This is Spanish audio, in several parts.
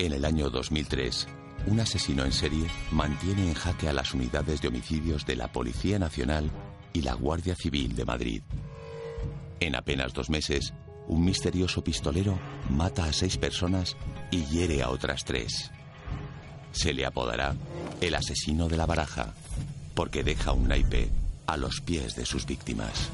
En el año 2003, un asesino en serie mantiene en jaque a las unidades de homicidios de la Policía Nacional y la Guardia Civil de Madrid. En apenas dos meses, un misterioso pistolero mata a seis personas y hiere a otras tres. Se le apodará el asesino de la baraja, porque deja un naipe a los pies de sus víctimas.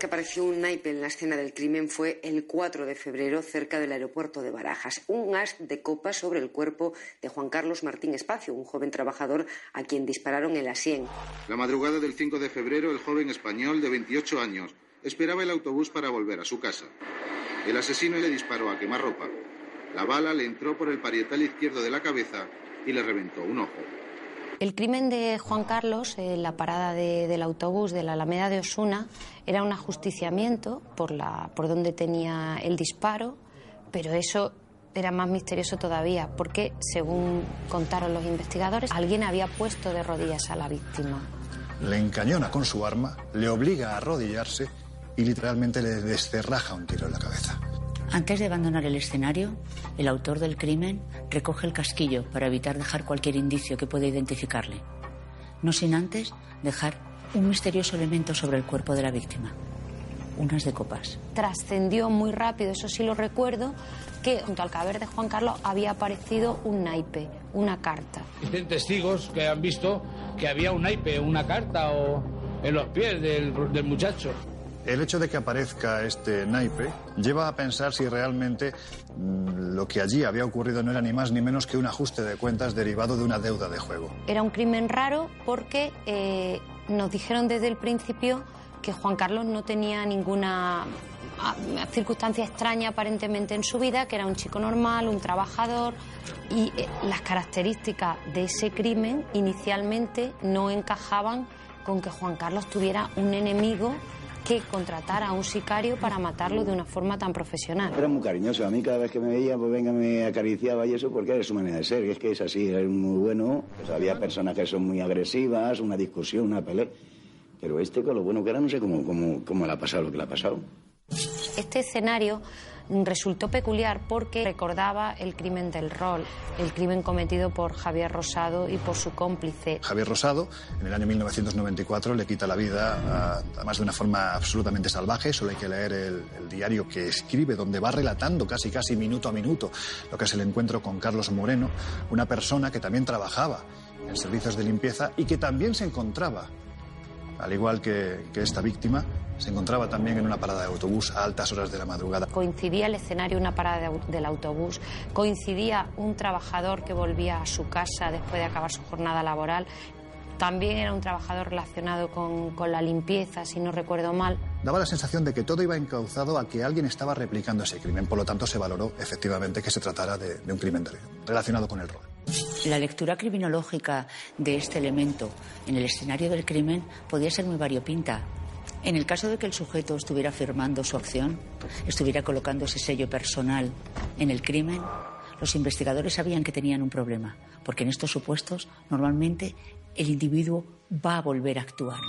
Que apareció un naipe en la escena del crimen fue el 4 de febrero cerca del aeropuerto de Barajas. Un as de copa sobre el cuerpo de Juan Carlos Martín Espacio, un joven trabajador a quien dispararon en la sien. La madrugada del 5 de febrero, el joven español de 28 años esperaba el autobús para volver a su casa. El asesino le disparó a quemarropa. La bala le entró por el parietal izquierdo de la cabeza y le reventó un ojo. El crimen de Juan Carlos, en la parada de- del autobús de la Alameda de Osuna, era un ajusticiamiento por, la, por donde tenía el disparo, pero eso era más misterioso todavía, porque, según contaron los investigadores, alguien había puesto de rodillas a la víctima. Le encañona con su arma, le obliga a arrodillarse y literalmente le descerraja un tiro en la cabeza. Antes de abandonar el escenario, el autor del crimen recoge el casquillo para evitar dejar cualquier indicio que pueda identificarle. No sin antes dejar un misterioso elemento sobre el cuerpo de la víctima. Unas de copas. Trascendió muy rápido, eso sí lo recuerdo, que junto al cadáver de Juan Carlos había aparecido un naipe, una carta. Existen testigos que han visto que había un naipe, una carta o en los pies del, del muchacho. El hecho de que aparezca este naipe lleva a pensar si realmente mm, lo que allí había ocurrido no era ni más ni menos que un ajuste de cuentas derivado de una deuda de juego. Era un crimen raro porque eh, nos dijeron desde el principio que Juan Carlos no tenía ninguna ah, circunstancia extraña aparentemente en su vida, que era un chico normal, un trabajador y eh, las características de ese crimen inicialmente no encajaban con que Juan Carlos tuviera un enemigo que contratara a un sicario para matarlo de una forma tan profesional. Era muy cariñoso. A mí cada vez que me veía, pues venga, me acariciaba y eso porque era su manera de ser. Y es que es así, era muy bueno. Pues había personas que son muy agresivas, una discusión, una pelea. Pero este, con lo bueno que era, no sé cómo, cómo, cómo le ha pasado lo que le ha pasado. Este escenario resultó peculiar porque recordaba el crimen del rol, el crimen cometido por Javier Rosado y por su cómplice. Javier Rosado, en el año 1994, le quita la vida, además de una forma absolutamente salvaje. Solo hay que leer el, diario que escribe, donde va relatando casi casi minuto a minuto lo que es el encuentro con Carlos Moreno, una persona que también trabajaba en servicios de limpieza y que también se encontraba, al igual que esta víctima, se encontraba también en una parada de autobús a altas horas de la madrugada. Coincidía el escenario una parada de del autobús, coincidía un trabajador que volvía a su casa después de acabar su jornada laboral. También era un trabajador relacionado con, con la limpieza, si no recuerdo mal. Daba la sensación de que todo iba encauzado a que alguien estaba replicando ese crimen. Por lo tanto, se valoró efectivamente que se tratara de, de un crimen de- relacionado con el rol. La lectura criminológica de este elemento en el escenario del crimen podía ser muy variopinta. En el caso de que el sujeto estuviera firmando su acción, estuviera colocando ese sello personal en el crimen, los investigadores sabían que tenían un problema, porque en estos supuestos normalmente el individuo va a volver a actuar.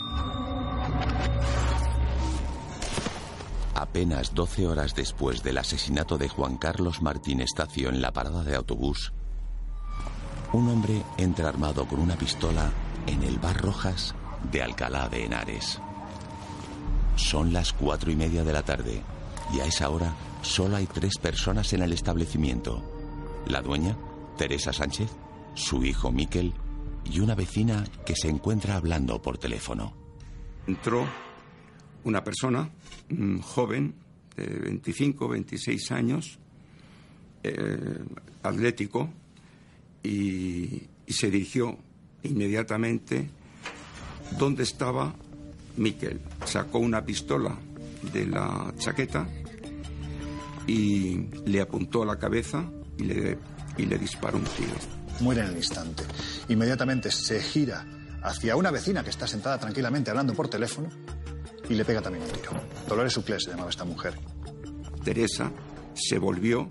Apenas 12 horas después del asesinato de Juan Carlos Martín Estacio en la parada de autobús, un hombre entra armado con una pistola en el bar Rojas de Alcalá de Henares. Son las cuatro y media de la tarde y a esa hora solo hay tres personas en el establecimiento. La dueña, Teresa Sánchez, su hijo Miquel y una vecina que se encuentra hablando por teléfono. entró una persona, un joven de 25, 26 años, eh, atlético, y, y se dirigió inmediatamente donde estaba Miquel. Sacó una pistola de la chaqueta y le apuntó a la cabeza y le, y le disparó un tiro. Muere en el instante. Inmediatamente se gira hacia una vecina que está sentada tranquilamente hablando por teléfono y le pega también un tiro. Dolores Uclés se llamaba esta mujer. Teresa se volvió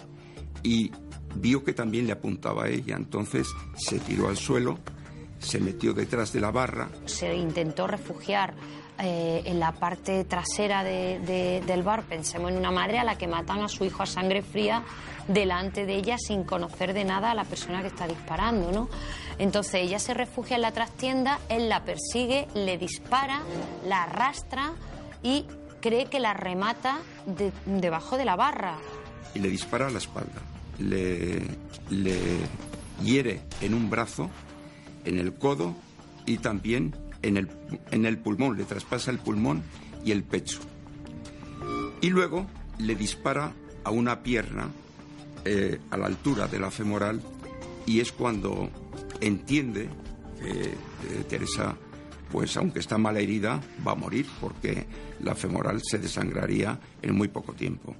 y vio que también le apuntaba a ella. Entonces se tiró al suelo, se metió detrás de la barra. Se intentó refugiar eh, en la parte trasera del bar. Pensemos en una madre a la que matan a su hijo a sangre fría delante de ella sin conocer de nada a la persona que está disparando, ¿no? Entonces ella se refugia en la trastienda, él la persigue, le dispara, la arrastra y cree que la remata debajo de la barra. Y le dispara a la espalda. Le hiere en un brazo, en el codo y también en el, en el pulmón. Le traspasa el pulmón y el pecho. Y luego le dispara a una pierna eh, a la altura de la femoral y es cuando entiende que eh, Teresa, pues aunque está mal herida, va a morir porque la femoral se desangraría en muy poco tiempo.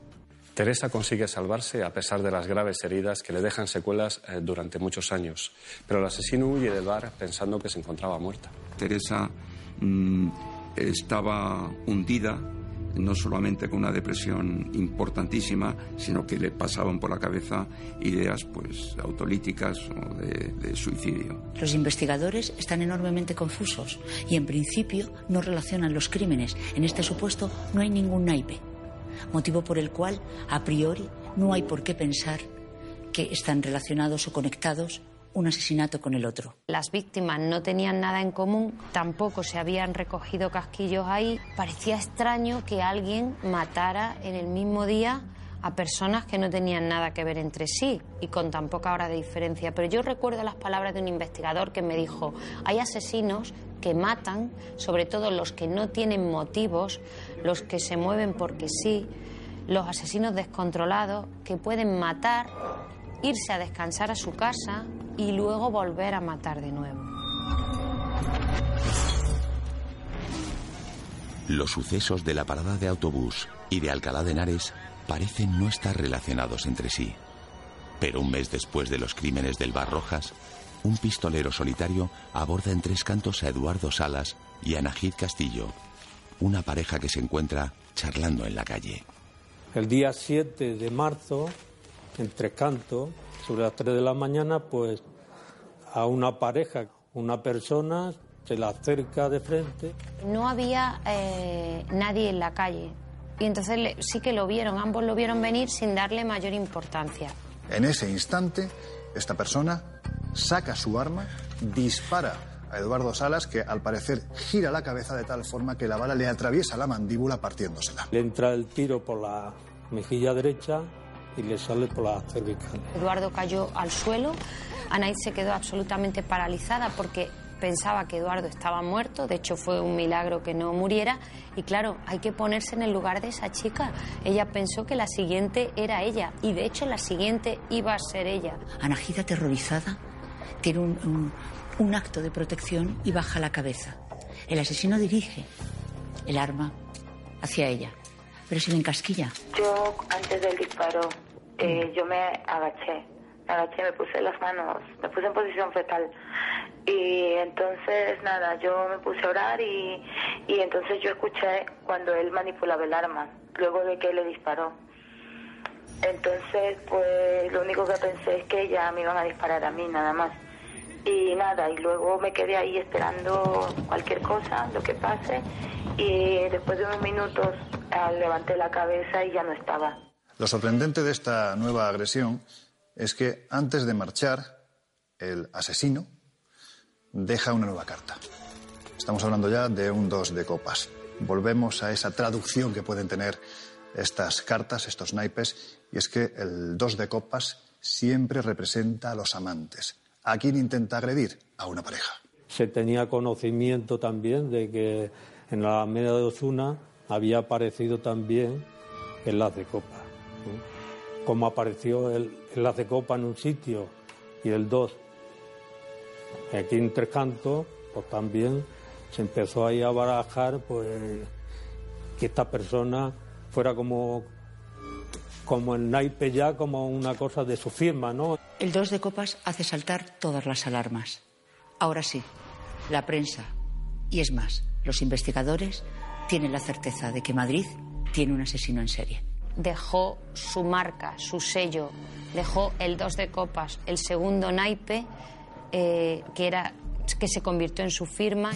Teresa consigue salvarse a pesar de las graves heridas que le dejan secuelas eh, durante muchos años, pero el asesino huye del bar pensando que se encontraba muerta. Teresa mm, estaba hundida no solamente con una depresión importantísima, sino que le pasaban por la cabeza ideas pues autolíticas o de, de, suicidio. Los investigadores están enormemente confusos y en principio no relacionan los crímenes. En este supuesto no hay ningún naipe, motivo por el cual a priori no hay por qué pensar que están relacionados o conectados un asesinato con el otro. Las víctimas no tenían nada en común, tampoco se habían recogido casquillos ahí. Parecía extraño que alguien matara en el mismo día a personas que no tenían nada que ver entre sí y con tan poca hora de diferencia. Pero yo recuerdo las palabras de un investigador que me dijo, hay asesinos que matan, sobre todo los que no tienen motivos, los que se mueven porque sí, los asesinos descontrolados que pueden matar, irse a descansar a su casa, y luego volver a matar de nuevo. Los sucesos de la parada de autobús y de Alcalá de Henares parecen no estar relacionados entre sí. Pero un mes después de los crímenes del Bar Rojas, un pistolero solitario aborda en tres cantos a Eduardo Salas y a Najid Castillo, una pareja que se encuentra charlando en la calle. El día 7 de marzo, en Tres Cantos, sobre las 3 de la mañana, pues a una pareja, una persona se la acerca de frente. No había eh, nadie en la calle y entonces sí que lo vieron, ambos lo vieron venir sin darle mayor importancia. En ese instante, esta persona saca su arma, dispara a Eduardo Salas, que al parecer gira la cabeza de tal forma que la bala le atraviesa la mandíbula partiéndosela. Le entra el tiro por la mejilla derecha y le sale por la cervical. Eduardo cayó al suelo, Anaid se quedó absolutamente paralizada porque pensaba que Eduardo estaba muerto, de hecho fue un milagro que no muriera y claro, hay que ponerse en el lugar de esa chica. Ella pensó que la siguiente era ella y de hecho la siguiente iba a ser ella. Anajida aterrorizada tiene un, un acto de protección y baja la cabeza. El asesino dirige el arma hacia ella, pero sin encasquilla. Yo antes del disparo eh, yo me agaché, me agaché, me puse las manos, me puse en posición fetal. Y entonces, nada, yo me puse a orar y, y entonces yo escuché cuando él manipulaba el arma, luego de que le disparó. Entonces, pues lo único que pensé es que ya me iban a disparar a mí, nada más. Y nada, y luego me quedé ahí esperando cualquier cosa, lo que pase, y después de unos minutos ah, levanté la cabeza y ya no estaba. Lo sorprendente de esta nueva agresión es que antes de marchar, el asesino deja una nueva carta. Estamos hablando ya de un dos de copas. Volvemos a esa traducción que pueden tener estas cartas, estos naipes, y es que el dos de copas siempre representa a los amantes. ¿A quién intenta agredir? A una pareja. Se tenía conocimiento también de que en la Alameda de Ozuna había aparecido también el las de copa como apareció el, el copa en un sitio y el 2 aquí en Tres Cantos, pues también se empezó ahí a barajar pues que esta persona fuera como como el naipe ya como una cosa de su firma, ¿no? El 2 de copas hace saltar todas las alarmas. Ahora sí, la prensa y es más, los investigadores tiene la certeza de que Madrid tiene un asesino en serie. Dejó su marca, su sello, dejó el dos de copas, el segundo naipe, eh, que, era, que se convirtió en su firma.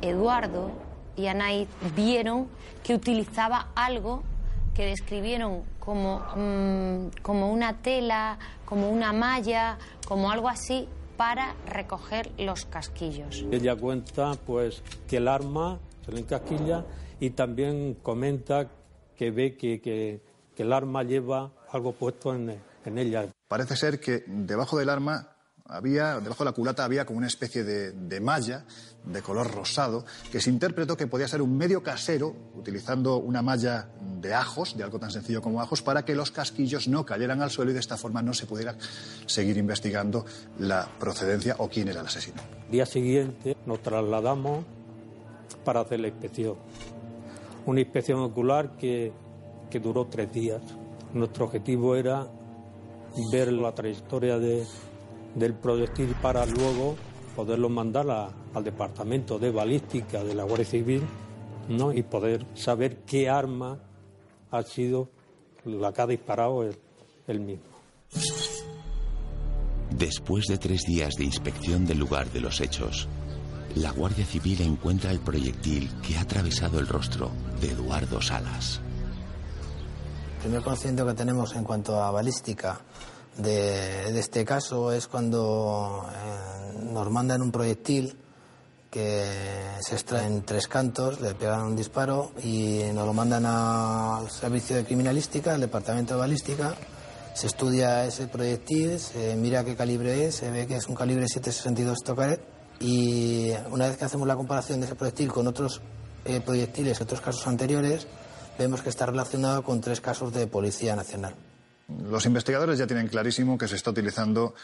Eduardo y Anaid vieron que utilizaba algo que describieron como, mm, como una tela, como una malla, como algo así para recoger los casquillos. Ella cuenta pues que el arma se le encasquilla y también comenta que ve que, que, que el arma lleva algo puesto en, en ella. Parece ser que debajo del arma había, debajo de la culata había como una especie de, de, malla de color rosado que se interpretó que podía ser un medio casero utilizando una malla de ajos, de algo tan sencillo como ajos, para que los casquillos no cayeran al suelo y de esta forma no se pudiera seguir investigando la procedencia o quién era el asesino. Día siguiente nos trasladamos para hacer la inspección. Una inspección ocular que, que duró tres días. Nuestro objetivo era ver la trayectoria de, del proyectil para luego poderlo mandar a, al departamento de balística de la Guardia Civil ¿no? y poder saber qué arma ha sido la que ha disparado el, el mismo. Después de tres días de inspección del lugar de los hechos, la Guardia Civil encuentra el proyectil que ha atravesado el rostro de Eduardo Salas. El primer conocimiento que tenemos en cuanto a balística de, este caso es cuando eh, nos mandan un proyectil que se extrae en tres cantos, le pegan un disparo y nos lo mandan al servicio de criminalística, al departamento de balística. Se estudia ese proyectil, se mira qué calibre es, se ve que es un calibre 762 Tokarev y una vez que hacemos la comparación de ese proyectil con otros eh, proyectiles, otros casos anteriores, vemos que está relacionado con tres casos de Policía Nacional. Los investigadores ya tienen clarísimo que se está utilizando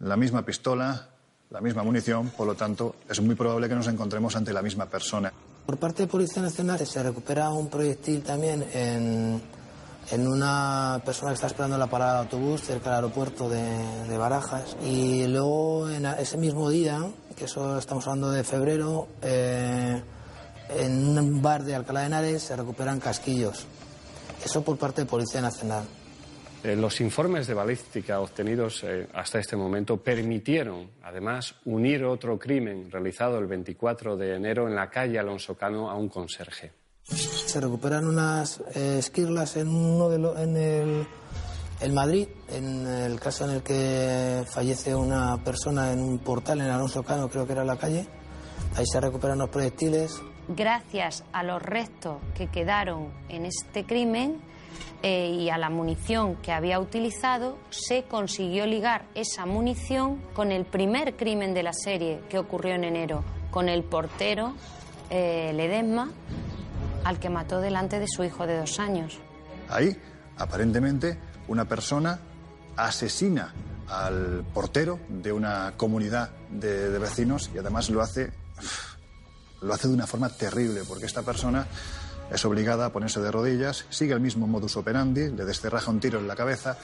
la misma pistola, la misma munición, por lo tanto, es muy probable que nos encontremos ante la misma persona. Por parte de Policía Nacional se recupera un proyectil también en, en una persona que está esperando la parada de autobús cerca del aeropuerto de, de Barajas. Y luego, en ese mismo día, que eso estamos hablando de febrero, eh, en un bar de Alcalá de Henares se recuperan casquillos. Eso por parte de Policía Nacional. Eh, los informes de balística obtenidos eh, hasta este momento permitieron, además, unir otro crimen realizado el 24 de enero en la calle Alonso Cano a un conserje. Se recuperan unas eh, esquirlas en, uno de lo, en el, el, Madrid, en el caso en el que fallece una persona en un portal en Alonso Cano, creo que era la calle. Ahí se recuperan los proyectiles. Gracias a los restos que quedaron en este crimen, eh, y a la munición que había utilizado, se consiguió ligar esa munición con el primer crimen de la serie que ocurrió en enero, con el portero eh, Ledesma, al que mató delante de su hijo de dos años. Ahí, aparentemente, una persona asesina al portero de una comunidad de, de vecinos y además lo hace, lo hace de una forma terrible, porque esta persona es obligada a ponerse de rodillas, sigue el mismo modus operandi, le descerraja un tiro en la cabeza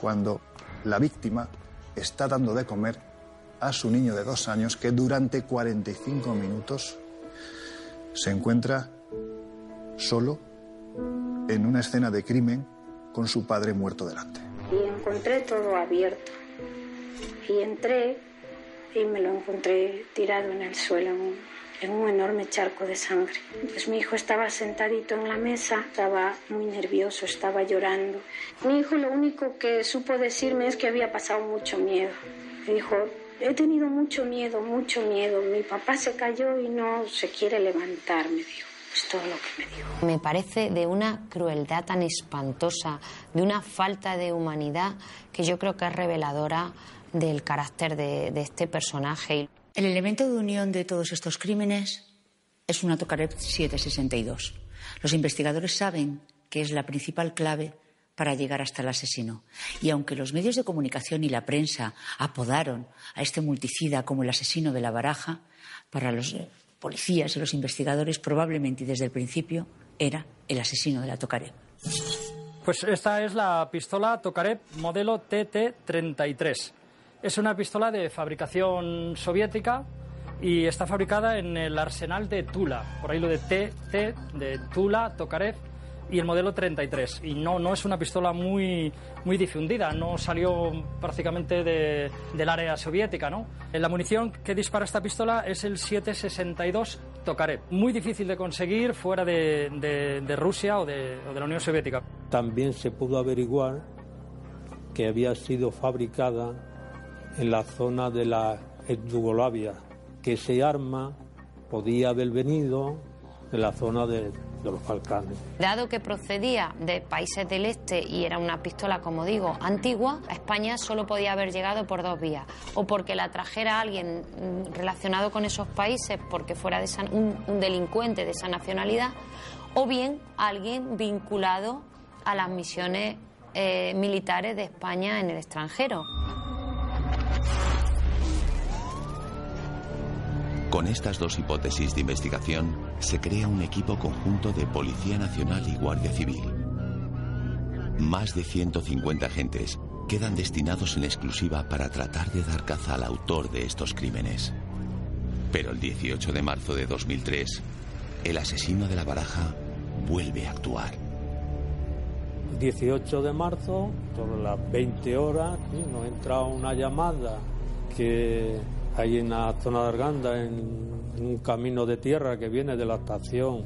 cuando la víctima está dando de comer a su niño de dos años que durante 45 minutos se encuentra solo en una escena de crimen con su padre muerto delante. Y encontré todo abierto. Y entré y me lo encontré tirado en el suelo, en un enorme charco de sangre. Pues mi hijo estaba sentadito en la mesa, estaba muy nervioso, estaba llorando. Mi hijo lo único que supo decirme es que había pasado mucho miedo. Me dijo, he tenido mucho miedo, mucho miedo. Mi papá se cayó y no se quiere levantar, me dijo. Es todo lo que me dijo. Me parece de una crueldad tan espantosa, de una falta de humanidad que yo creo que es reveladora del carácter de, de este personaje. El elemento de unión de todos estos crímenes es una Tokarev 762. Los investigadores saben que es la principal clave para llegar hasta el asesino. Y aunque los medios de comunicación y la prensa apodaron a este multicida como el asesino de la baraja, para los policías y los investigadores probablemente desde el principio era el asesino de la Tokarev. Pues esta es la pistola Tokarev modelo TT-33. Es una pistola de fabricación soviética y está fabricada en el arsenal de Tula. Por ahí lo de T, T, de Tula, Tokarev y el modelo 33. Y no, no es una pistola muy, muy difundida, no salió prácticamente de, del área soviética. ¿no? La munición que dispara esta pistola es el 762 Tokarev. Muy difícil de conseguir fuera de, de, de Rusia o o de la Unión Soviética. También se pudo averiguar que había sido fabricada en la zona de la Yugoslavia, que ese arma podía haber venido de la zona de, los Balcanes. Dado que procedía de países del este y era una pistola, como digo, antigua, a España solo podía haber llegado por dos vías. O porque la trajera alguien mm, relacionado con esos países, porque fuera de esa- un, un delincuente de esa nacionalidad, o bien alguien vinculado a las misiones eh, militares de España en el extranjero. Con estas dos hipótesis de investigación, se crea un equipo conjunto de Policía Nacional y Guardia Civil. Más de 150 agentes quedan destinados en exclusiva para tratar de dar caza al autor de estos crímenes. Pero el 18 de marzo de 2003, el asesino de la baraja vuelve a actuar. 18 de marzo, sobre las 20 horas, nos entra una llamada que hay en la zona de Arganda, en, en un camino de tierra que viene de la estación,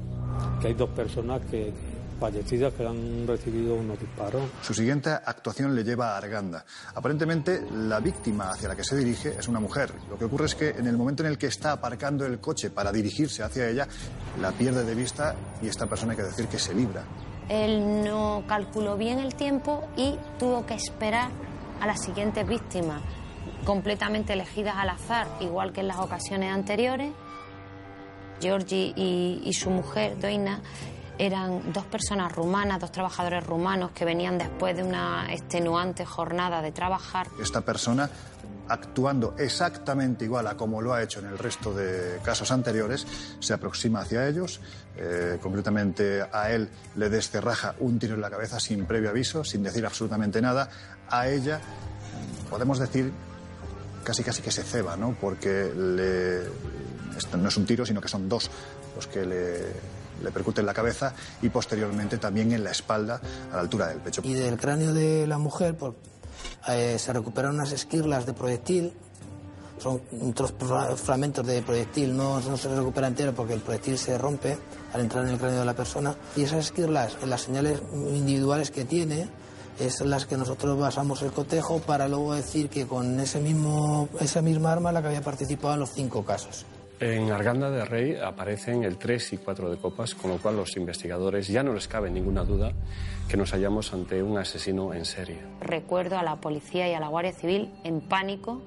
que hay dos personas que fallecidas que han recibido unos disparos. Su siguiente actuación le lleva a Arganda. Aparentemente, la víctima hacia la que se dirige es una mujer. Lo que ocurre es que en el momento en el que está aparcando el coche para dirigirse hacia ella, la pierde de vista y esta persona hay que decir que se libra. Él no calculó bien el tiempo y tuvo que esperar a las siguientes víctimas, completamente elegidas al azar, igual que en las ocasiones anteriores. Georgi y, su mujer, Doina, eran dos personas rumanas, dos trabajadores rumanos que venían después de una extenuante jornada de trabajar. Esta persona, actuando exactamente igual a como lo ha hecho en el resto de casos anteriores, se aproxima hacia ellos. eh, concretamente a él le descerraja un tiro en la cabeza sin previo aviso, sin decir absolutamente nada. A ella, podemos decir casi casi que se ceba, ¿no? Porque le, no es un tiro, sino que son dos los que le, le percuten la cabeza y posteriormente también en la espalda a la altura del pecho. Y del cráneo de la mujer eh, se recuperaron unas esquirlas de proyectil. Son otros fra- fragmentos de proyectil, no, no se recupera entero porque el proyectil se rompe al entrar en el cráneo de la persona. Y esas esquirlas, las señales individuales que tiene, es en las que nosotros basamos el cotejo para luego decir que con ese mismo, esa misma arma la que había participado en los cinco casos. En Arganda de Rey aparecen el 3 y 4 de copas, con lo cual los investigadores ya no les cabe ninguna duda que nos hallamos ante un asesino en serie. Recuerdo a la policía y a la Guardia Civil en pánico,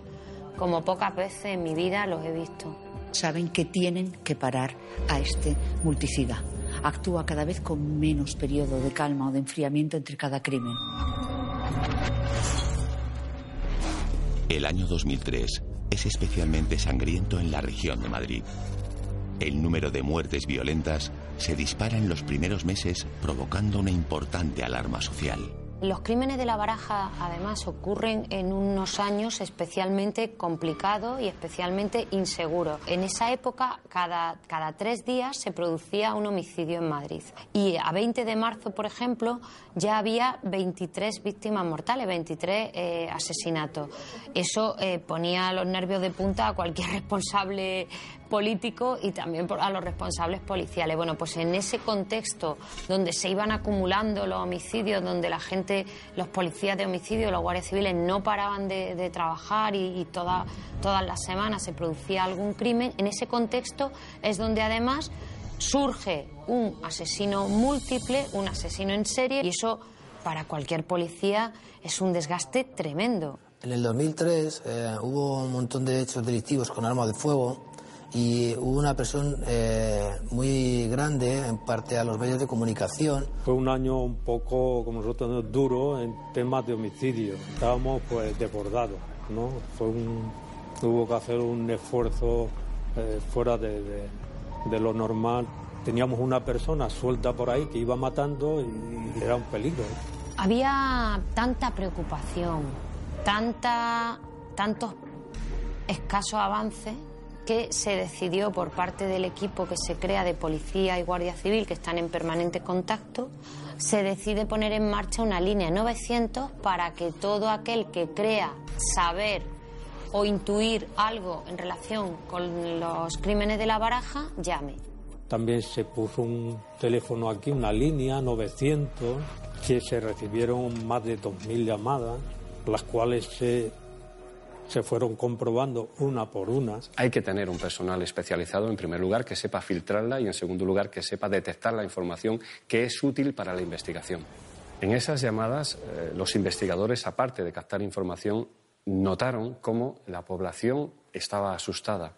como pocas veces en mi vida los he visto. Saben que tienen que parar a este multicida. Actúa cada vez con menos periodo de calma o de enfriamiento entre cada crimen. El año 2003 es especialmente sangriento en la región de Madrid. El número de muertes violentas se dispara en los primeros meses provocando una importante alarma social. Los crímenes de la baraja, además, ocurren en unos años especialmente complicados y especialmente inseguros. En esa época, cada, cada tres días se producía un homicidio en Madrid. Y a 20 de marzo, por ejemplo, ya había 23 víctimas mortales, 23 eh, asesinatos. Eso eh, ponía los nervios de punta a cualquier responsable político y también a los responsables policiales. Bueno, pues en ese contexto donde se iban acumulando los homicidios, donde la gente, los policías de homicidio, los guardias civiles no paraban de, de trabajar y, y toda- todas las semanas se producía algún crimen, en ese contexto es donde además surge un asesino múltiple, un asesino en serie y eso para cualquier policía es un desgaste tremendo. En el 2003 eh, hubo un montón de hechos delictivos con armas de fuego y hubo una presión eh, muy grande en parte a los medios de comunicación. Fue un año un poco, como nosotros, duro en temas de homicidio. Estábamos pues desbordados, ¿no? Fue un, hubo que hacer un esfuerzo eh, fuera de, de- de lo normal. Teníamos una persona suelta por ahí que iba matando y era un peligro. Había tanta preocupación, tanta, tantos escasos avances que se decidió por parte del equipo que se crea de policía y guardia civil, que están en permanente contacto, se decide poner en marcha una línea 900 para que todo aquel que crea saber o intuir algo en relación con los crímenes de la baraja, llame. También se puso un teléfono aquí, una línea 900, que se recibieron más de 2.000 llamadas, las cuales se se fueron comprobando una por una. Hay que tener un personal especializado, en primer lugar, que sepa filtrarla y, en segundo lugar, que sepa detectar la información que es útil para la investigación. En esas llamadas, eh, los investigadores, aparte de captar información, notaron cómo la población estaba asustada.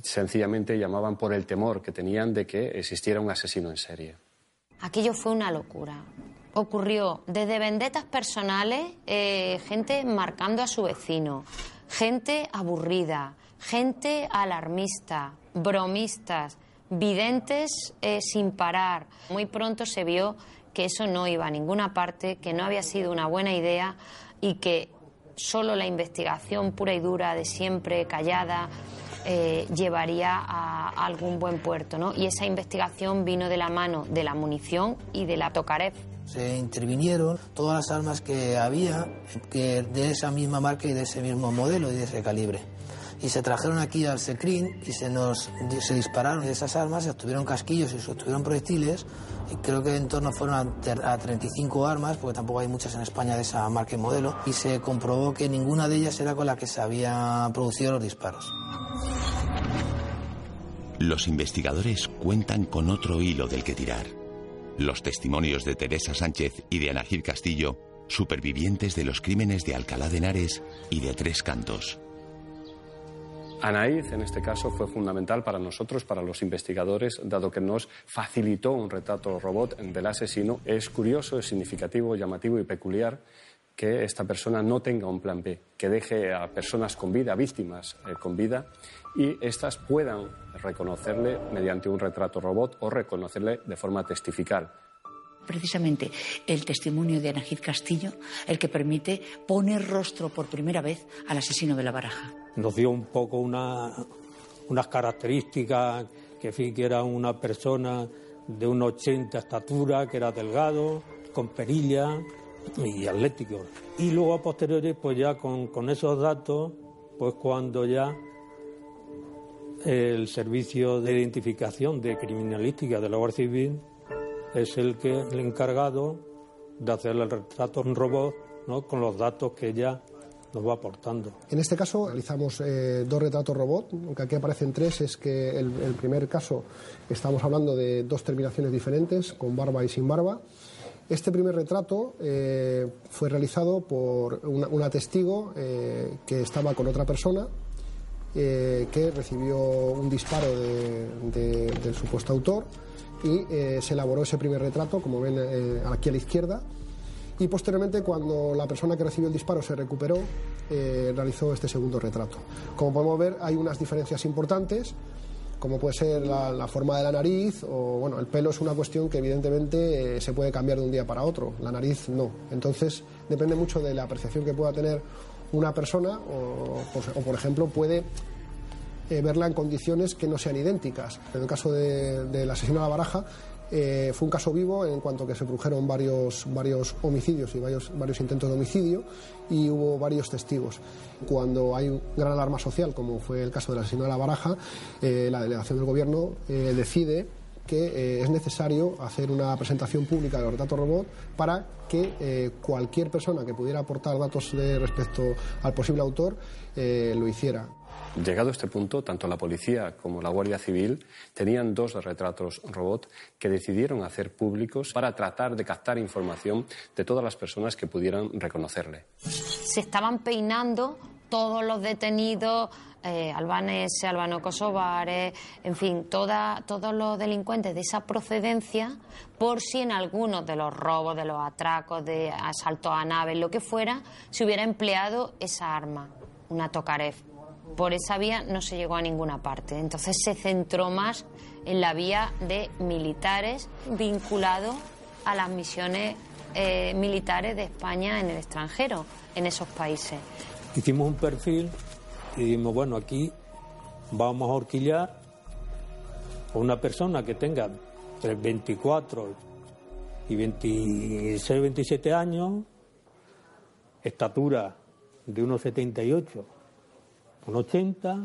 Sencillamente llamaban por el temor que tenían de que existiera un asesino en serie. Aquello fue una locura. Ocurrió desde vendetas personales, eh, gente marcando a su vecino, gente aburrida, gente alarmista, bromistas, videntes eh, sin parar. Muy pronto se vio que eso no iba a ninguna parte, que no había sido una buena idea y que solo la investigación pura y dura de siempre, callada, eh, llevaría a, algún buen puerto. ¿no? Y esa investigación vino de la mano de la munición y de la Tokarev. Se intervinieron todas las armas que había que de esa misma marca y de ese mismo modelo y de ese calibre. Y se trajeron aquí al SECRIN y se nos se dispararon esas armas, se obtuvieron casquillos y se obtuvieron proyectiles. Creo que en torno fueron a, a 35 armas, porque tampoco hay muchas en España de esa marca y modelo. Y se comprobó que ninguna de ellas era con la que se habían producido los disparos. Los investigadores cuentan con otro hilo del que tirar. Los testimonios de Teresa Sánchez y de Anagir Castillo, supervivientes de los crímenes de Alcalá de Henares y de Tres Cantos. Anaíz, en este caso, fue fundamental para nosotros, para los investigadores, dado que nos facilitó un retrato robot del asesino. Es curioso, es significativo, llamativo y peculiar que esta persona no tenga un plan B, que deje a personas con vida, víctimas eh, con vida, y éstas puedan reconocerle mediante un retrato robot o reconocerle de forma testifical. Precisamente el testimonio de Anajid Castillo el que permite poner rostro por primera vez al asesino de la baraja. Nos dio un poco una, unas características que, que era una persona de una 80 estatura, que era delgado, con perilla y atlético. Y luego a posteriori, pues ya con, con esos datos, pues cuando ya el servicio de identificación de criminalística de la Guardia Civil es el que el encargado de hacer el retrato en robot ¿no? con los datos que ya nos va aportando. En este caso realizamos eh, dos retratos robot, aunque aquí aparecen tres, es que el, primer caso estamos hablando de dos terminaciones diferentes, con barba y sin barba. Este primer retrato eh, fue realizado por una, testigo eh, que estaba con otra persona que recibió un disparo del supuesto autor y eh, se elaboró ese primer retrato, como ven eh, aquí a la izquierda. Y posteriormente, cuando la persona que recibió el disparo se recuperó, realizó este segundo retrato. Como podemos ver, hay unas diferencias importantes, como puede ser la, forma de la nariz o, bueno, el pelo es una cuestión que evidentemente se puede cambiar de un día para otro, la nariz no. Entonces, depende mucho de la apreciación que pueda tener una persona o, por ejemplo, puede eh, verla en condiciones que no sean idénticas. En el caso del de, asesino de la baraja, eh, fue un caso vivo en cuanto que se produjeron varios, varios homicidios y varios, varios intentos de homicidio y hubo varios testigos. Cuando hay gran alarma social, como fue el caso del asesino de la baraja, eh, la delegación del gobierno decide que es necesario hacer una presentación pública de los datos robot para que cualquier persona que pudiera aportar datos respecto al posible autor lo hiciera. Llegado a este punto, tanto la policía como la Guardia Civil tenían dos retratos robot que decidieron hacer públicos para tratar de captar información de todas las personas que pudieran reconocerle. Se estaban peinando todos los detenidos eh, albaneses, albano-kosovares, en fin, todos los delincuentes de esa procedencia, por si en algunos de los robos, de los atracos, de asaltos a naves, lo que fuera, se hubiera empleado esa arma, una Tokarev por esa vía no se llegó a ninguna parte. Entonces se centró más en la vía de militares vinculados a las misiones eh, militares de España en el extranjero, en esos países. Hicimos un perfil y dijimos, bueno, aquí vamos a horquillar a una persona que tenga entre 24 y 26, 27 años, estatura de unos 78, un 80,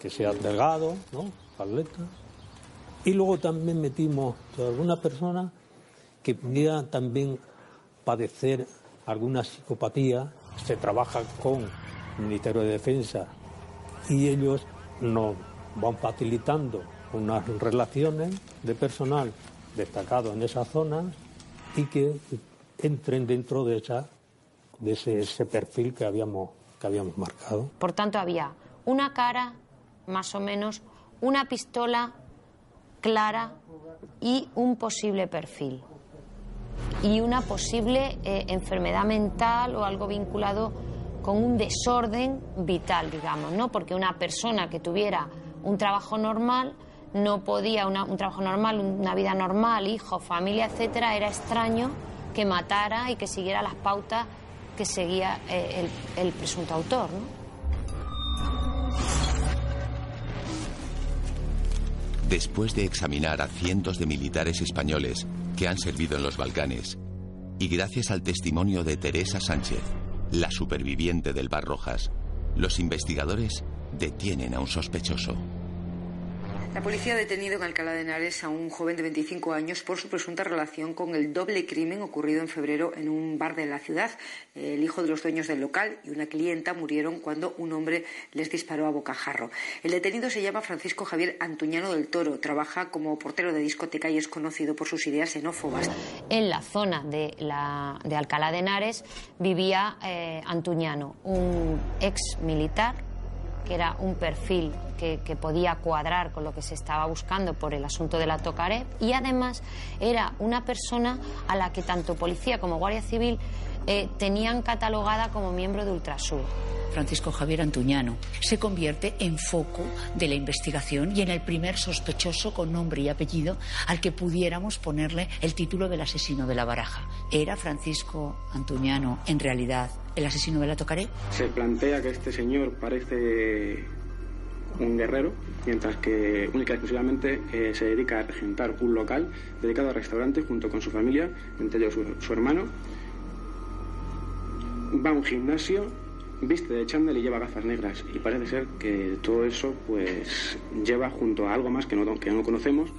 que sea delgado, ¿no? Atleta. Y luego también metimos a alguna persona que pudiera también padecer alguna psicopatía. Se trabaja con el Ministerio de Defensa y ellos nos van facilitando unas relaciones de personal destacado en esa zona y que entren dentro de esa de ese perfil que habíamos que habíamos marcado. Por tanto, había una cara, más o menos, una pistola clara y un posible perfil. Y una posible eh, enfermedad mental o algo vinculado con un desorden vital, digamos, ¿no? Porque una persona que tuviera un trabajo normal no podía, un trabajo normal, una vida normal, hijo, familia, etcétera, era extraño que matara y que siguiera las pautas que seguía eh, el, el, presunto autor. ¿no? Después de examinar a cientos de militares españoles que han servido en los Balcanes, y gracias al testimonio de Teresa Sánchez, la superviviente del Bar Rojas, los investigadores detienen a un sospechoso. La policía ha detenido en Alcalá de Henares a un joven de 25 años por su presunta relación con el doble crimen ocurrido en febrero en un bar de la ciudad. El hijo de los dueños del local y una clienta murieron cuando un hombre les disparó a bocajarro. El detenido se llama Francisco Javier Antuñano del Toro. Trabaja como portero de discoteca y es conocido por sus ideas xenófobas. En la zona de, la, de Alcalá de Henares vivía eh, Antuñano, un ex militar que era un perfil que, podía cuadrar con lo que se estaba buscando por el asunto de la Tocaret y además era una persona a la que tanto policía como Guardia Civil eh, tenían catalogada como miembro de Ultrasur. Francisco Javier Antuñano, se convierte en foco de la investigación y en el primer sospechoso con nombre y apellido al que pudiéramos ponerle el título del asesino de la baraja. ¿Era Francisco Antuñano en realidad el asesino de la Tocaré? Se plantea que este señor parece un guerrero, mientras que única y exclusivamente eh, se dedica a regentar un local dedicado a restaurantes junto con su familia, entre ellos su hermano. Va a un gimnasio viste de chándal y lleva gafas negras. Y parece ser que todo eso pues lleva junto a algo más que no, que no conocemos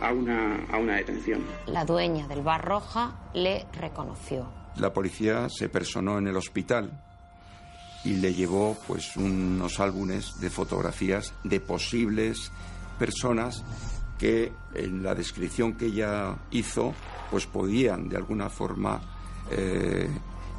a una, a una detención. La dueña del bar Roja le reconoció. La policía se personó en el hospital y le llevó pues unos álbumes de fotografías de posibles personas que en la descripción que ella hizo pues podían de alguna forma eh,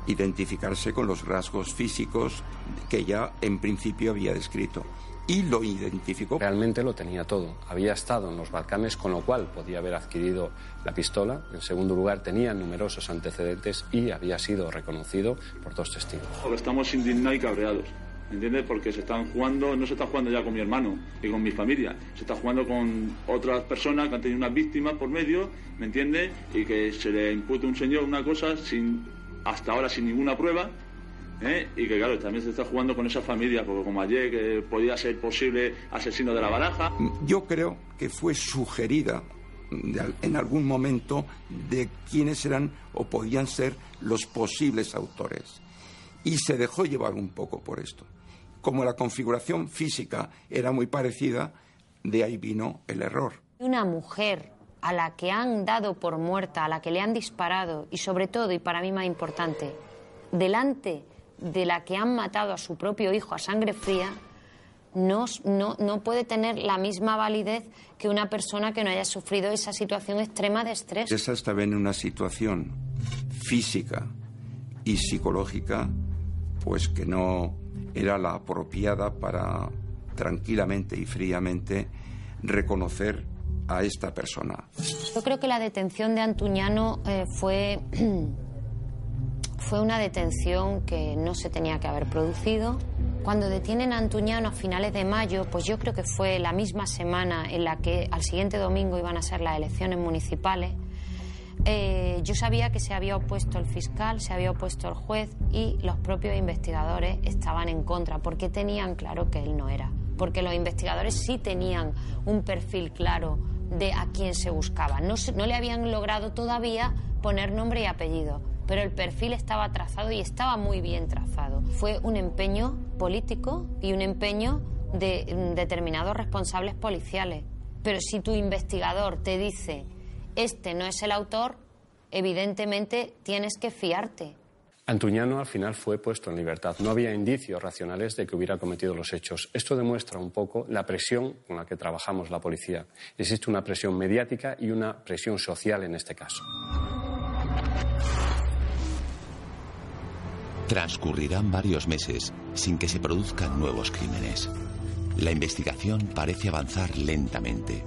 identificarse con los rasgos físicos que ya en principio había descrito. Y lo identificó. Realmente lo tenía todo. Había estado en los Balcanes, con lo cual podía haber adquirido la pistola. En segundo lugar, tenía numerosos antecedentes y había sido reconocido por dos testigos. Estamos indignados y cabreados. ¿entiendes? Porque se están jugando, no se está jugando ya con mi hermano y con mi familia, se está jugando con otras personas que han tenido unas víctimas por medio, ¿me entiendes? Y que se le impute a un señor una cosa sin hasta ahora sin ninguna prueba. ¿Eh? Y que claro, también se está jugando con esa familia, porque como ayer que podía ser posible asesino de la baraja. Yo creo que fue sugerida en algún momento de quiénes eran o podían ser los posibles autores. Y se dejó llevar un poco por esto. Como la configuración física era muy parecida, de ahí vino el error. Una mujer a la que han dado por muerta, a la que le han disparado y sobre todo, y para mí más importante, delante de la que han matado a su propio hijo a sangre fría, no, no, puede tener la misma validez que una persona que no haya sufrido esa situación extrema de estrés. Esa estaba en una situación física y psicológica, pues que no era la apropiada para tranquilamente y fríamente reconocer a esta persona. Yo creo que la detención de Antuñano eh, fue, fue una detención que no se tenía que haber producido. Cuando detienen a Antuñano a finales de mayo, pues yo creo que fue la misma semana en la que al siguiente domingo iban a ser las elecciones municipales. Eh, yo sabía que se había opuesto el fiscal, se había opuesto el juez y los propios investigadores estaban en contra porque tenían claro que él no era porque los investigadores sí tenían un perfil claro de a quién se buscaba. No, no le habían logrado todavía poner nombre y apellido, pero el perfil estaba trazado y estaba muy bien trazado. Fue un empeño político y un empeño de mm, determinados responsables policiales. Pero si tu investigador te dice, este no es el autor, evidentemente tienes que fiarte. Antuñano al final fue puesto en libertad. No había indicios racionales de que hubiera cometido los hechos. Esto demuestra un poco la presión con la que trabajamos la policía. Existe una presión mediática y una presión social en este caso. Transcurrirán varios meses sin que se produzcan nuevos crímenes. La investigación parece avanzar lentamente.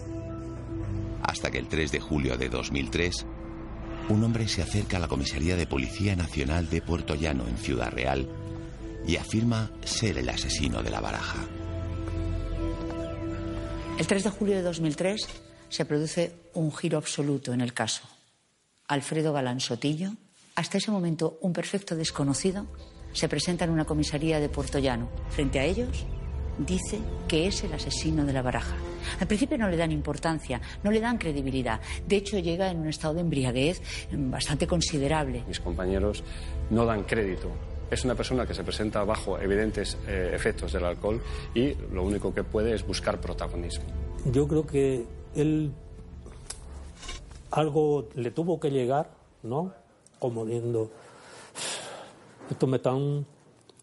Hasta que el 3 de julio de 2003, un hombre se acerca a la Comisaría de Policía Nacional de Puerto Llano en Ciudad Real y afirma ser el asesino de la baraja. El 3 de julio de 2003 se produce un giro absoluto en el caso. Alfredo Galán Sotillo, hasta ese momento un perfecto desconocido, se presenta en una comisaría de Puerto Llano. Frente a ellos dice que es el asesino de la baraja. Al principio no le dan importancia, no le dan credibilidad. De hecho, llega en un estado de embriaguez bastante considerable. Mis compañeros no dan crédito. Es una persona que se presenta bajo evidentes eh, efectos del alcohol y lo único que puede es buscar protagonismo. Yo creo que él algo le tuvo que llegar, ¿no? Como viendo, esto me están,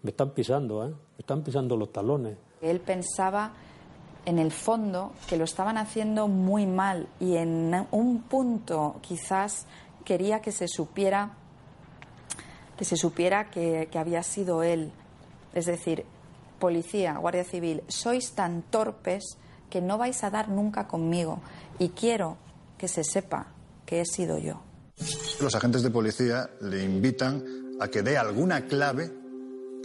me están pisando, ¿eh? Me están pisando los talones. Él pensaba en el fondo que lo estaban haciendo muy mal y en un punto quizás quería que se supiera que se supiera que, que había sido él. Es decir, policía, guardia civil, sois tan torpes que no vais a dar nunca conmigo y quiero que se sepa que he sido yo. Los agentes de policía le invitan a que dé alguna clave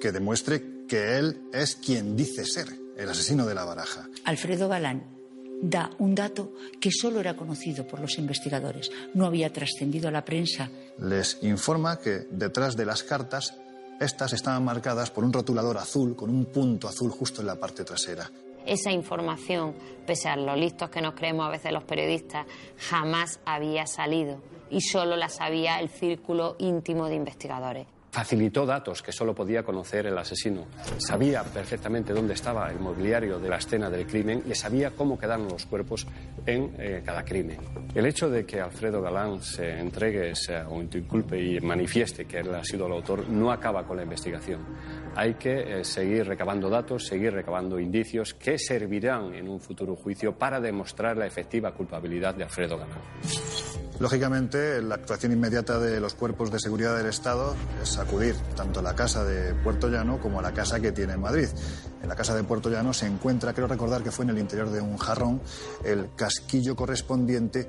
que demuestre que él es quien dice ser, el asesino de la baraja. Alfredo Galán da un dato que solo era conocido por los investigadores, no había trascendido a la prensa. Les informa que detrás de las cartas, estas estaban marcadas por un rotulador azul con un punto azul justo en la parte trasera. Esa información, pese a lo listos que nos creemos a veces los periodistas, jamás había salido. Y solo la sabía el círculo íntimo de investigadores facilitó datos que solo podía conocer el asesino. Sabía perfectamente dónde estaba el mobiliario de la escena del crimen y sabía cómo quedaron los cuerpos en eh, cada crimen. El hecho de que Alfredo Galán se entregue o inculpe y manifieste que él ha sido el autor no acaba con la investigación. Hay que eh, seguir recabando datos, seguir recabando indicios que servirán en un futuro juicio para demostrar la efectiva culpabilidad de Alfredo Galán. Lógicamente, la actuación inmediata de los cuerpos de seguridad del Estado es acudir tanto a la casa de Puerto Llano como a la casa que tiene en Madrid. En la casa de Puerto Llano se encuentra, creo recordar que fue en el interior de un jarrón, el casquillo correspondiente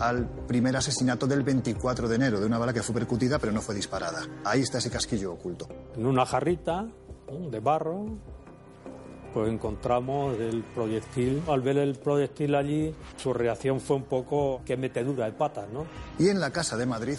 al primer asesinato del 24 de enero, de una bala que fue percutida pero no fue disparada. Ahí está ese casquillo oculto. En una jarrita de barro, pues encontramos el proyectil. Al ver el proyectil allí, su reacción fue un poco que metedura de patas, ¿no? Y en la casa de Madrid,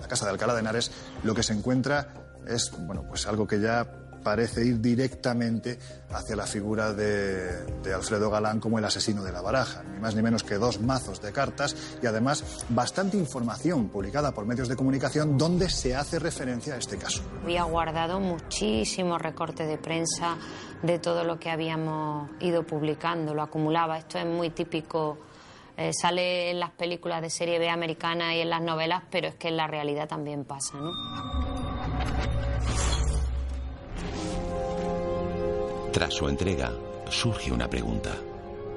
la casa de Alcalá de Henares, lo que se encuentra es, bueno, pues algo que ya parece ir directamente hacia la figura de, Alfredo Galán como el asesino de la baraja. Ni más ni menos que dos mazos de cartas y además bastante información publicada por medios de comunicación donde se hace referencia a este caso. Había guardado muchísimo recorte de prensa de todo lo que habíamos ido publicando, lo acumulaba. Esto es muy típico. Eh, sale en las películas de serie B americana y en las novelas, pero es que en la realidad también pasa, ¿no? Tras su entrega, surge una pregunta.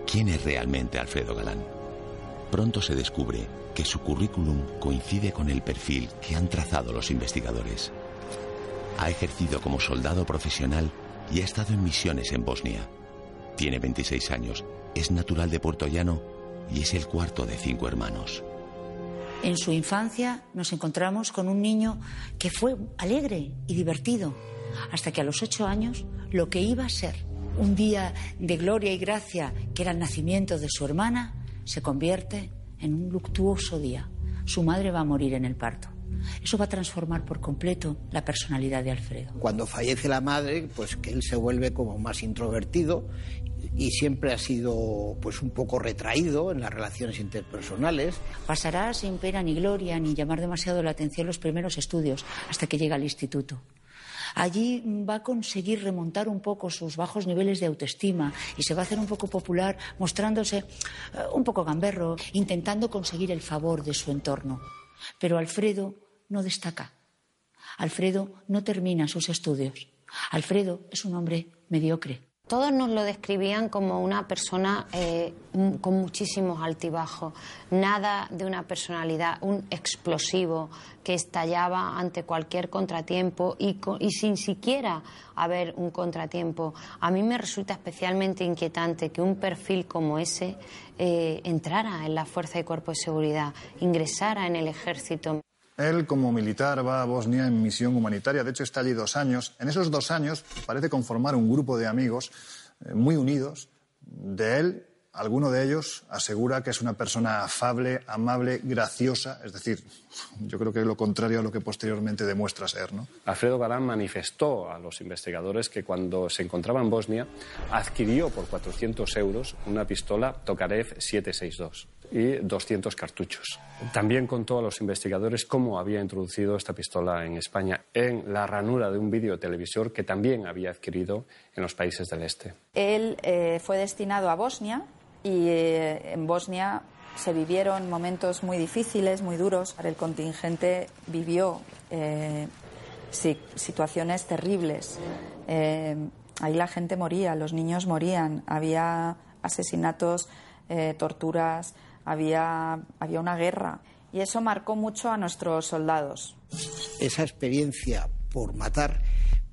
¿Quién es realmente Alfredo Galán? Pronto se descubre que su currículum coincide con el perfil que han trazado los investigadores. Ha ejercido como soldado profesional y ha estado en misiones en Bosnia. Tiene 26 años, es natural de Puerto Llano y es el cuarto de cinco hermanos. En su infancia nos encontramos con un niño que fue alegre y divertido, hasta que a los ocho años lo que iba a ser un día de gloria y gracia, que era el nacimiento de su hermana, se convierte en un luctuoso día. Su madre va a morir en el parto. Eso va a transformar por completo la personalidad de Alfredo. Cuando fallece la madre, pues que él se vuelve como más introvertido y siempre ha sido pues un poco retraído en las relaciones interpersonales. Pasará sin pena ni gloria ni llamar demasiado la atención los primeros estudios hasta que llega al instituto. Allí va a conseguir remontar un poco sus bajos niveles de autoestima y se va a hacer un poco popular mostrándose eh, un poco gamberro, intentando conseguir el favor de su entorno. Pero Alfredo no destaca. Alfredo no termina sus estudios. Alfredo es un hombre mediocre. Todos nos lo describían como una persona eh, con muchísimos altibajos, nada de una personalidad, un explosivo que estallaba ante cualquier contratiempo y, sin siquiera haber un contratiempo. A mí me resulta especialmente inquietante que un perfil como ese eh, entrara en la Fuerza de Cuerpo de Seguridad, ingresara en el ejército. Él, como militar, va a Bosnia en misión humanitaria. De hecho, está allí dos años. En esos dos años parece conformar un grupo de amigos eh, muy unidos. De él, alguno de ellos asegura que es una persona afable, amable, graciosa. Es decir, yo creo que es lo contrario a lo que posteriormente demuestra ser. ¿no? Alfredo Galán manifestó a los investigadores que cuando se encontraba en Bosnia adquirió por 400 euros una pistola Tokarev 762 y 200 cartuchos. También contó a los investigadores cómo había introducido esta pistola en España en la ranura de un vídeo televisor que también había adquirido en los países del este. Él eh, fue destinado a Bosnia y eh, en Bosnia se vivieron momentos muy difíciles, muy duros. El contingente vivió eh, situaciones terribles. ahí la gente moría, los niños morían, había asesinatos, torturas había, había una guerra y eso marcó mucho a nuestros soldados. Esa experiencia por matar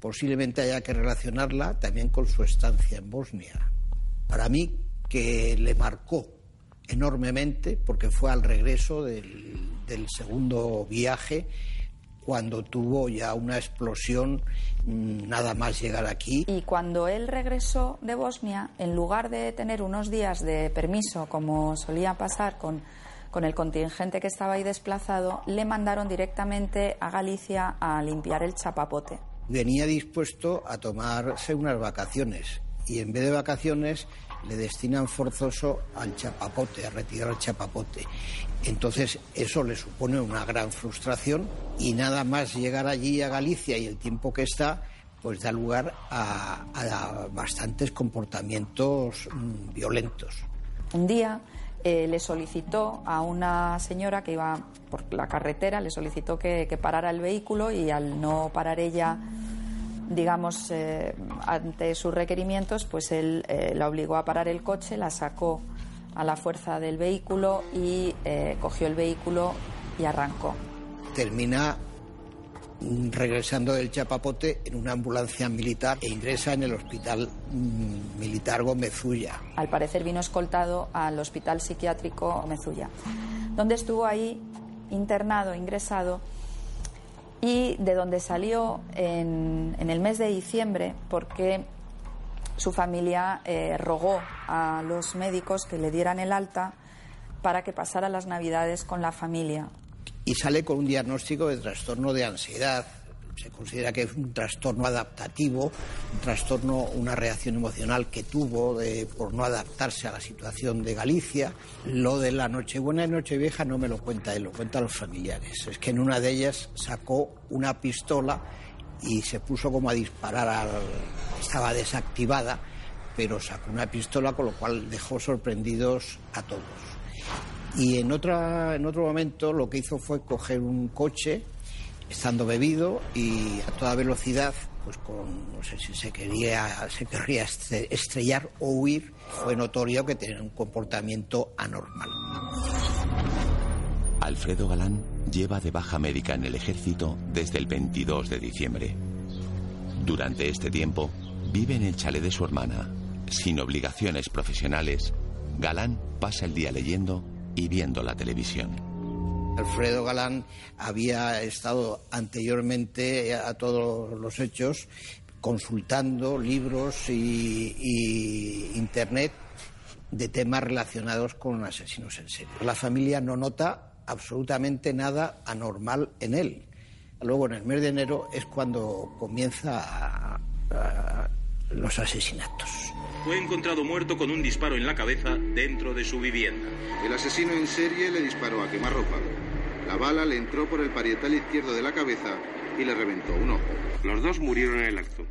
posiblemente haya que relacionarla también con su estancia en Bosnia. Para mí, que le marcó enormemente, porque fue al regreso del, del segundo viaje cuando tuvo ya una explosión mm, nada más llegar aquí. Y cuando él regresó de Bosnia, en lugar de tener unos días de permiso, como solía pasar con, con el contingente que estaba ahí desplazado, le mandaron directamente a Galicia a limpiar el chapapote. Venía dispuesto a tomarse unas vacaciones y en vez de vacaciones le destinan forzoso al chapapote, a retirar el chapapote. Entonces eso le supone una gran frustración y nada más llegar allí a Galicia y el tiempo que está, pues da lugar a, bastantes comportamientos mm, violentos. Un día eh, le solicitó a una señora que iba por la carretera, le solicitó que, que parara el vehículo y al no parar ella digamos, eh, ante sus requerimientos, pues él eh, la obligó a parar el coche, la sacó a la fuerza del vehículo y eh, cogió el vehículo y arrancó. Termina regresando del Chapapote en una ambulancia militar e ingresa en el hospital mm, militar Gómezulla. Al parecer vino escoltado al hospital psiquiátrico Gómezulla, donde estuvo ahí internado, ingresado y de donde salió en, el mes de diciembre porque su familia eh, rogó a los médicos que le dieran el alta para que pasara las navidades con la familia. Y sale con un diagnóstico de trastorno de ansiedad, se considera que es un trastorno adaptativo, un trastorno, una reacción emocional que tuvo de, por no adaptarse a la situación de Galicia. Lo de la Nochebuena y Nochevieja no me lo cuenta él, lo cuentan los familiares. Es que en una de ellas sacó una pistola y se puso como a disparar al... estaba desactivada, pero sacó una pistola con lo cual dejó sorprendidos a todos. Y en, otra, en otro momento lo que hizo fue coger un coche estando bebido y a toda velocidad, pues con, no sé si se quería, se querría estrellar o huir, fue notorio que tenía un comportamiento anormal. Alfredo Galán lleva de baja médica en el ejército desde el 22 de diciembre. Durante este tiempo, vive en el chalet de su hermana. Sin obligaciones profesionales, Galán pasa el día leyendo y viendo la televisión. Alfredo Galán había estado anteriormente a todos los hechos consultando libros y, internet de temas relacionados con asesinos en serie. La familia no nota absolutamente nada anormal en él. Luego, en el mes de enero, es cuando comienza los asesinatos. Fue encontrado muerto con un disparo en la cabeza dentro de su vivienda. El asesino en serie le disparó a quemarropa. La bala le entró por el parietal izquierdo de la cabeza y le reventó un ojo. Los dos murieron en el acto.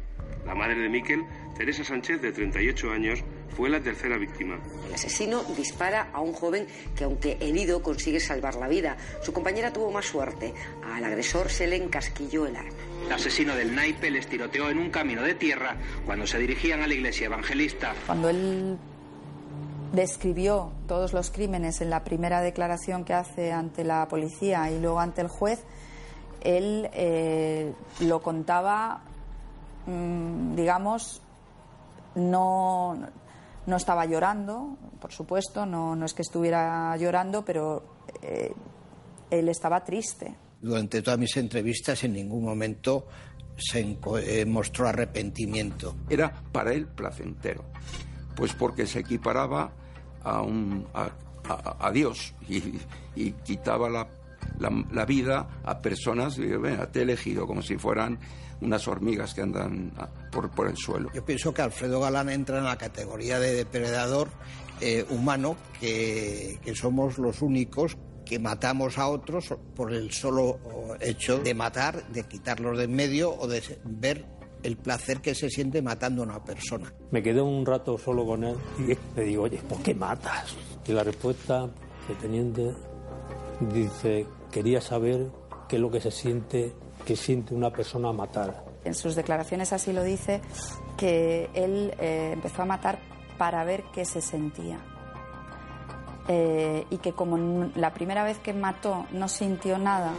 La madre de Miquel, Teresa Sánchez, de 38 años, fue la tercera víctima. El asesino dispara a un joven que, aunque herido, consigue salvar la vida. Su compañera tuvo más suerte. Al agresor se le encasquilló el arma. El asesino del naipe les tiroteó en un camino de tierra cuando se dirigían a la iglesia evangelista. Cuando él describió todos los crímenes en la primera declaración que hace ante la policía y luego ante el juez, él eh, lo contaba, mm, digamos, no no estaba llorando, por supuesto, no, no es que estuviera llorando, pero eh, él estaba triste. Durante todas mis entrevistas en ningún momento se eh, mostró arrepentimiento. Era para él placentero, pues porque se equiparaba a, un, a, Dios y, quitaba la, la, vida a personas, y, te he elegido como si fueran unas hormigas que andan por, por el suelo. Yo pienso que Alfredo Galán entra en la categoría de depredador eh, humano, que, que somos los únicos que matamos a otros por el solo hecho de matar, de quitarlos de en medio o de ver el placer que se siente matando a una persona. Me quedé un rato solo con él y le digo, oye, ¿por qué matas? Y la respuesta del teniente dice, quería saber qué es lo que se siente que siente una persona matar. En sus declaraciones así lo dice, que él eh, empezó a matar para ver qué se sentía. Eh, y que como la primera vez que mató no sintió nada,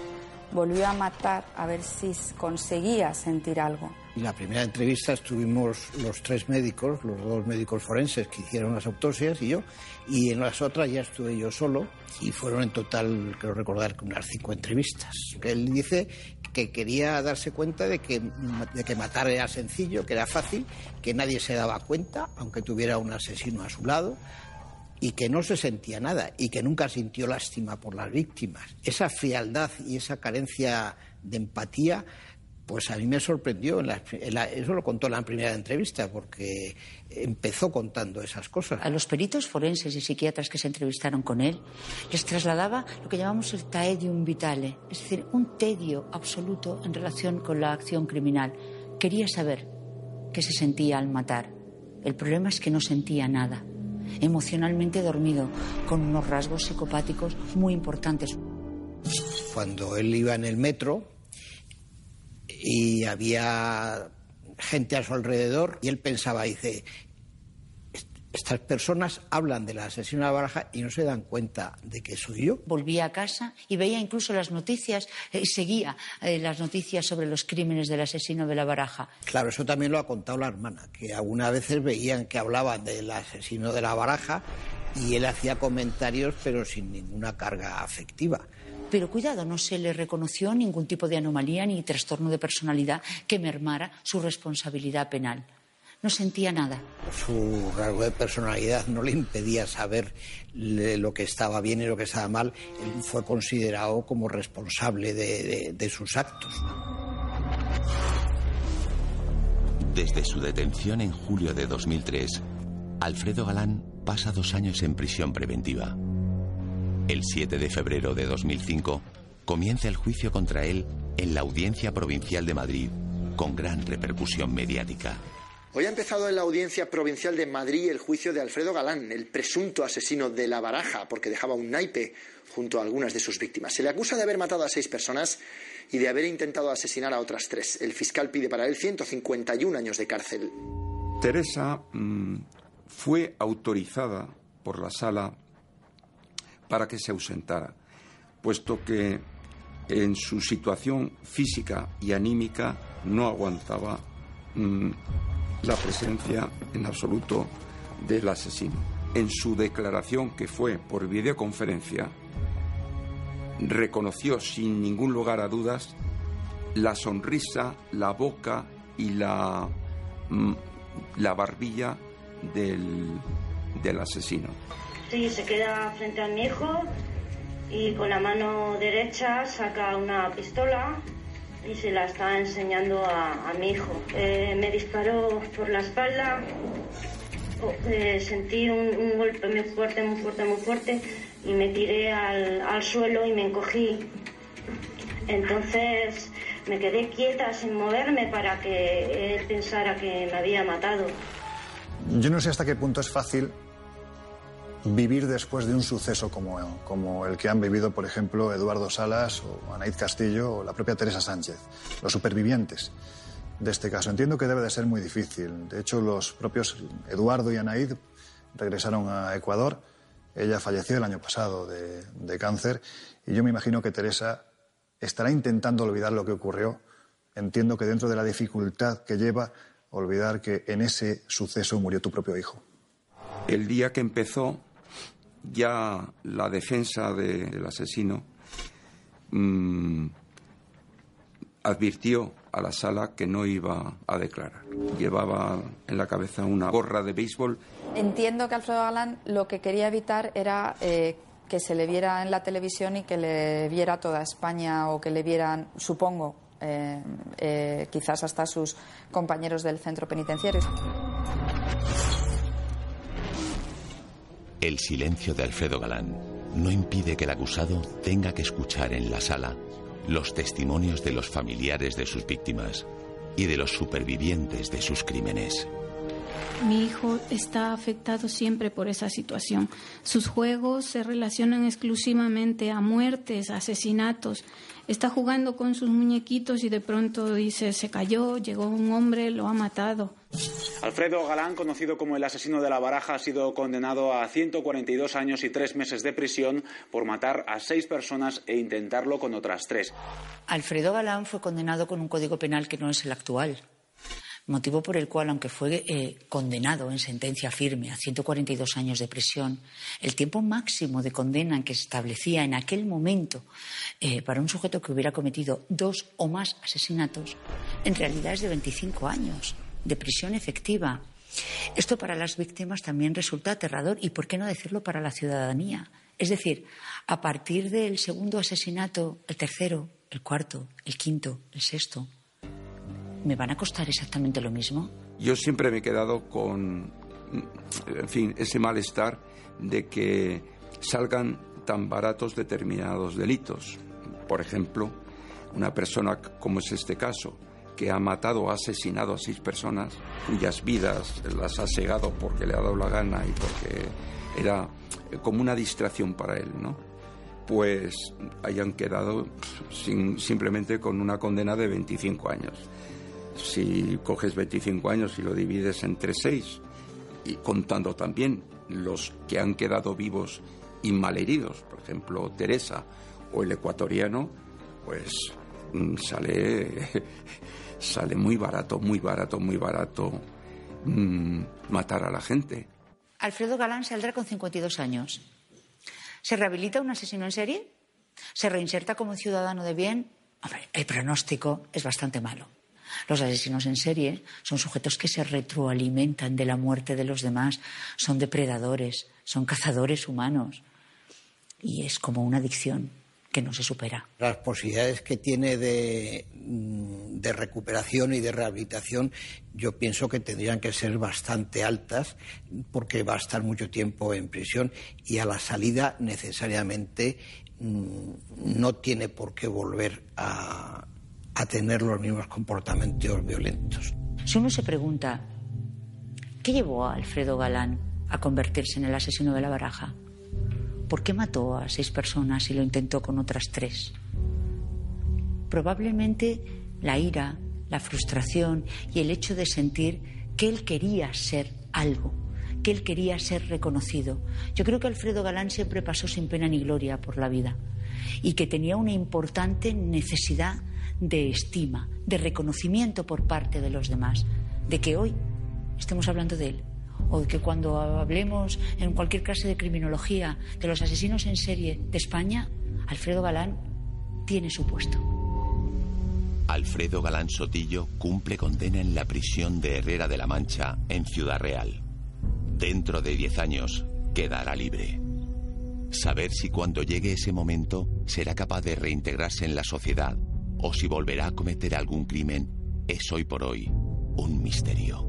volvió a matar a ver si conseguía sentir algo. En la primera entrevista estuvimos los tres médicos, los dos médicos forenses que hicieron las autopsias y yo, y en las otras ya estuve yo solo y fueron en total, creo recordar, unas cinco entrevistas. Él dice que quería darse cuenta de que, de que matar era sencillo, que era fácil, que nadie se daba cuenta, aunque tuviera un asesino a su lado, y que no se sentía nada y que nunca sintió lástima por las víctimas. Esa frialdad y esa carencia de empatía pues a mí me sorprendió, eso lo contó en la primera entrevista, porque empezó contando esas cosas. A los peritos forenses y psiquiatras que se entrevistaron con él, les trasladaba lo que llamamos el taedium vitale, es decir, un tedio absoluto en relación con la acción criminal. Quería saber qué se sentía al matar. El problema es que no sentía nada. Emocionalmente dormido, con unos rasgos psicopáticos muy importantes. Cuando él iba en el metro, y había gente a su alrededor y él pensaba, dice, estas personas hablan de la asesina de Baraja y no se dan cuenta de que soy yo. Volvía a casa y veía incluso las noticias, eh, seguía eh, las noticias sobre los crímenes del asesino de la Baraja. Claro, eso también lo ha contado la hermana, que algunas veces veían que hablaban del asesino de la Baraja y él hacía comentarios pero sin ninguna carga afectiva. Pero cuidado, no se le reconoció ningún tipo de anomalía ni trastorno de personalidad que mermara su responsabilidad penal. No sentía nada. Su rasgo de personalidad no le impedía saber lo que estaba bien y lo que estaba mal. Él fue considerado como responsable de, de sus actos. Desde su detención en julio de 2003, Alfredo Galán pasa dos años en prisión preventiva. El 7 de febrero de 2005 comienza el juicio contra él en la Audiencia Provincial de Madrid, con gran repercusión mediática. Hoy ha empezado en la Audiencia Provincial de Madrid el juicio de Alfredo Galán, el presunto asesino de la baraja, porque dejaba un naipe junto a algunas de sus víctimas. Se le acusa de haber matado a seis personas y de haber intentado asesinar a otras tres. El fiscal pide para él 151 años de cárcel. Teresa mm, fue autorizada por la sala para que se ausentara, puesto que en su situación física y anímica no aguantaba mm, la presencia en absoluto del asesino. En su declaración, que fue por videoconferencia, reconoció sin ningún lugar a dudas la sonrisa, la boca y la, mm, la barbilla del, del asesino. Sí, se queda frente a mi hijo y con la mano derecha saca una pistola y se la está enseñando a, mi hijo. Eh, me disparó por la espalda, oh, eh, sentí un, golpe muy fuerte, muy fuerte, muy fuerte y me tiré al, al suelo y me encogí. Entonces me quedé quieta sin moverme para que él pensara que me había matado. Yo no sé hasta qué punto es fácil vivir después de un suceso como, como el que han vivido, por ejemplo, Eduardo Salas o Anaid Castillo o la propia Teresa Sánchez, los supervivientes de este caso. Entiendo que debe de ser muy difícil. De hecho, los propios Eduardo y Anaid regresaron a Ecuador. Ella falleció el año pasado de, de cáncer y yo me imagino que Teresa estará intentando olvidar lo que ocurrió. Entiendo que dentro de la dificultad que lleva olvidar que en ese suceso murió tu propio hijo. El día que empezó ya la defensa del asesino mm, advirtió a la sala que no iba a declarar. Llevaba en la cabeza una gorra de béisbol. Entiendo que Alfredo Galán lo que quería evitar era eh, que se le viera en la televisión y que le viera toda España o que le vieran, supongo, eh, eh, quizás hasta sus compañeros del centro penitenciario. El silencio de Alfredo Galán no impide que el acusado tenga que escuchar en la sala los testimonios de los familiares de sus víctimas y de los supervivientes de sus crímenes. Mi hijo está afectado siempre por esa situación. Sus juegos se relacionan exclusivamente a muertes, asesinatos. Está jugando con sus muñequitos y de pronto dice, se cayó, llegó un hombre, lo ha matado. Alfredo Galán, conocido como el asesino de la baraja, ha sido condenado a 142 años y tres meses de prisión por matar a seis personas e intentarlo con otras tres. Alfredo Galán fue condenado con un código penal que no es el actual motivo por el cual, aunque fue eh, condenado en sentencia firme a 142 años de prisión, el tiempo máximo de condena que se establecía en aquel momento eh, para un sujeto que hubiera cometido dos o más asesinatos, en realidad es de 25 años de prisión efectiva. Esto para las víctimas también resulta aterrador y, ¿por qué no decirlo, para la ciudadanía? Es decir, a partir del segundo asesinato, el tercero, el cuarto, el quinto, el sexto, ¿me van a costar exactamente lo mismo? Yo siempre me he quedado con, en fin, ese malestar de que salgan tan baratos determinados delitos. Por ejemplo, una persona como es este caso, que ha matado o asesinado a seis personas, cuyas vidas las ha segado porque le ha dado la gana y porque era como una distracción para él, ¿no? Pues hayan quedado simplemente con una condena de 25 años. Si coges 25 años y lo divides entre 6, y contando también los que han quedado vivos y malheridos, por ejemplo, Teresa o el ecuatoriano, pues mm, sale, sale muy barato, muy barato, muy barato mm, matar a la gente. Alfredo Galán saldrá con 52 años. ¿Se rehabilita un asesino en serie? ¿Se reinserta como ciudadano de bien? el pronóstico es bastante malo. Los asesinos en serie son sujetos que se retroalimentan de la muerte de los demás, son depredadores, son cazadores humanos. Y es como una adicción que no se supera. Las posibilidades que tiene de, mm, recuperación y de rehabilitación yo pienso que tendrían que ser bastante altas porque va a estar mucho tiempo en prisión y a la salida necesariamente mm, no tiene por qué volver a, a tener los mismos comportamientos violentos. Si uno se pregunta, ¿qué llevó a Alfredo Galán a convertirse en el asesino de la baraja? ¿Por qué mató a seis personas y lo intentó con otras tres? Probablemente la ira, la frustración y el hecho de sentir que él quería ser algo, que él quería ser reconocido. Yo creo que Alfredo Galán siempre pasó sin pena ni gloria por la vida y que tenía una importante necesidad de estima, de reconocimiento por parte de los demás, de que hoy estemos hablando de él, o que cuando hablemos en cualquier clase de criminología de los asesinos en serie de España, Alfredo Galán tiene su puesto. Alfredo Galán Sotillo cumple condena en la prisión de Herrera de la Mancha, en Ciudad Real. Dentro de 10 años quedará libre. Saber si cuando llegue ese momento será capaz de reintegrarse en la sociedad o si volverá a cometer algún crimen es hoy por hoy un misterio.